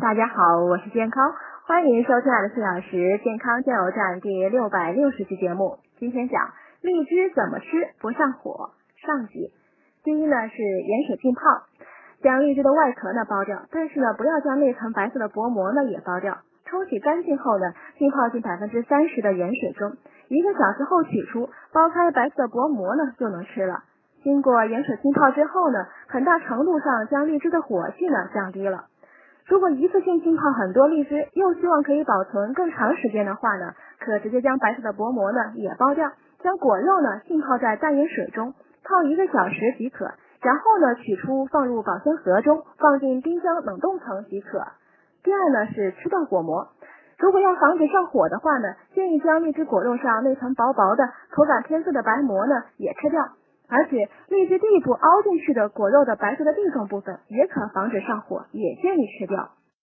大家好，我是健康，欢迎收听二十四小时健康加油站第六百六十期节目。今天讲荔枝怎么吃不上火上集。第一呢是盐水浸泡，将荔枝的外壳呢剥掉，但是呢不要将那层白色的薄膜呢也剥掉。冲洗干净后呢，浸泡进百分之三十的盐水中，一个小时后取出，剥开白色薄膜呢就能吃了。经过盐水浸泡之后呢，很大程度上将荔枝的火气呢降低了。如果一次性浸泡很多荔枝，又希望可以保存更长时间的话呢，可直接将白色的薄膜呢也剥掉，将果肉呢浸泡在淡盐水中泡一个小时即可。然后呢取出放入保鲜盒中，放进冰箱冷冻层即可。第二呢是吃掉果膜，如果要防止上火的话呢，建议将荔枝果肉上那层薄薄的、口感偏涩的白膜呢也吃掉。而且那些地部凹进去的果肉的白色的蒂状部分也可防止上火，也建议吃掉。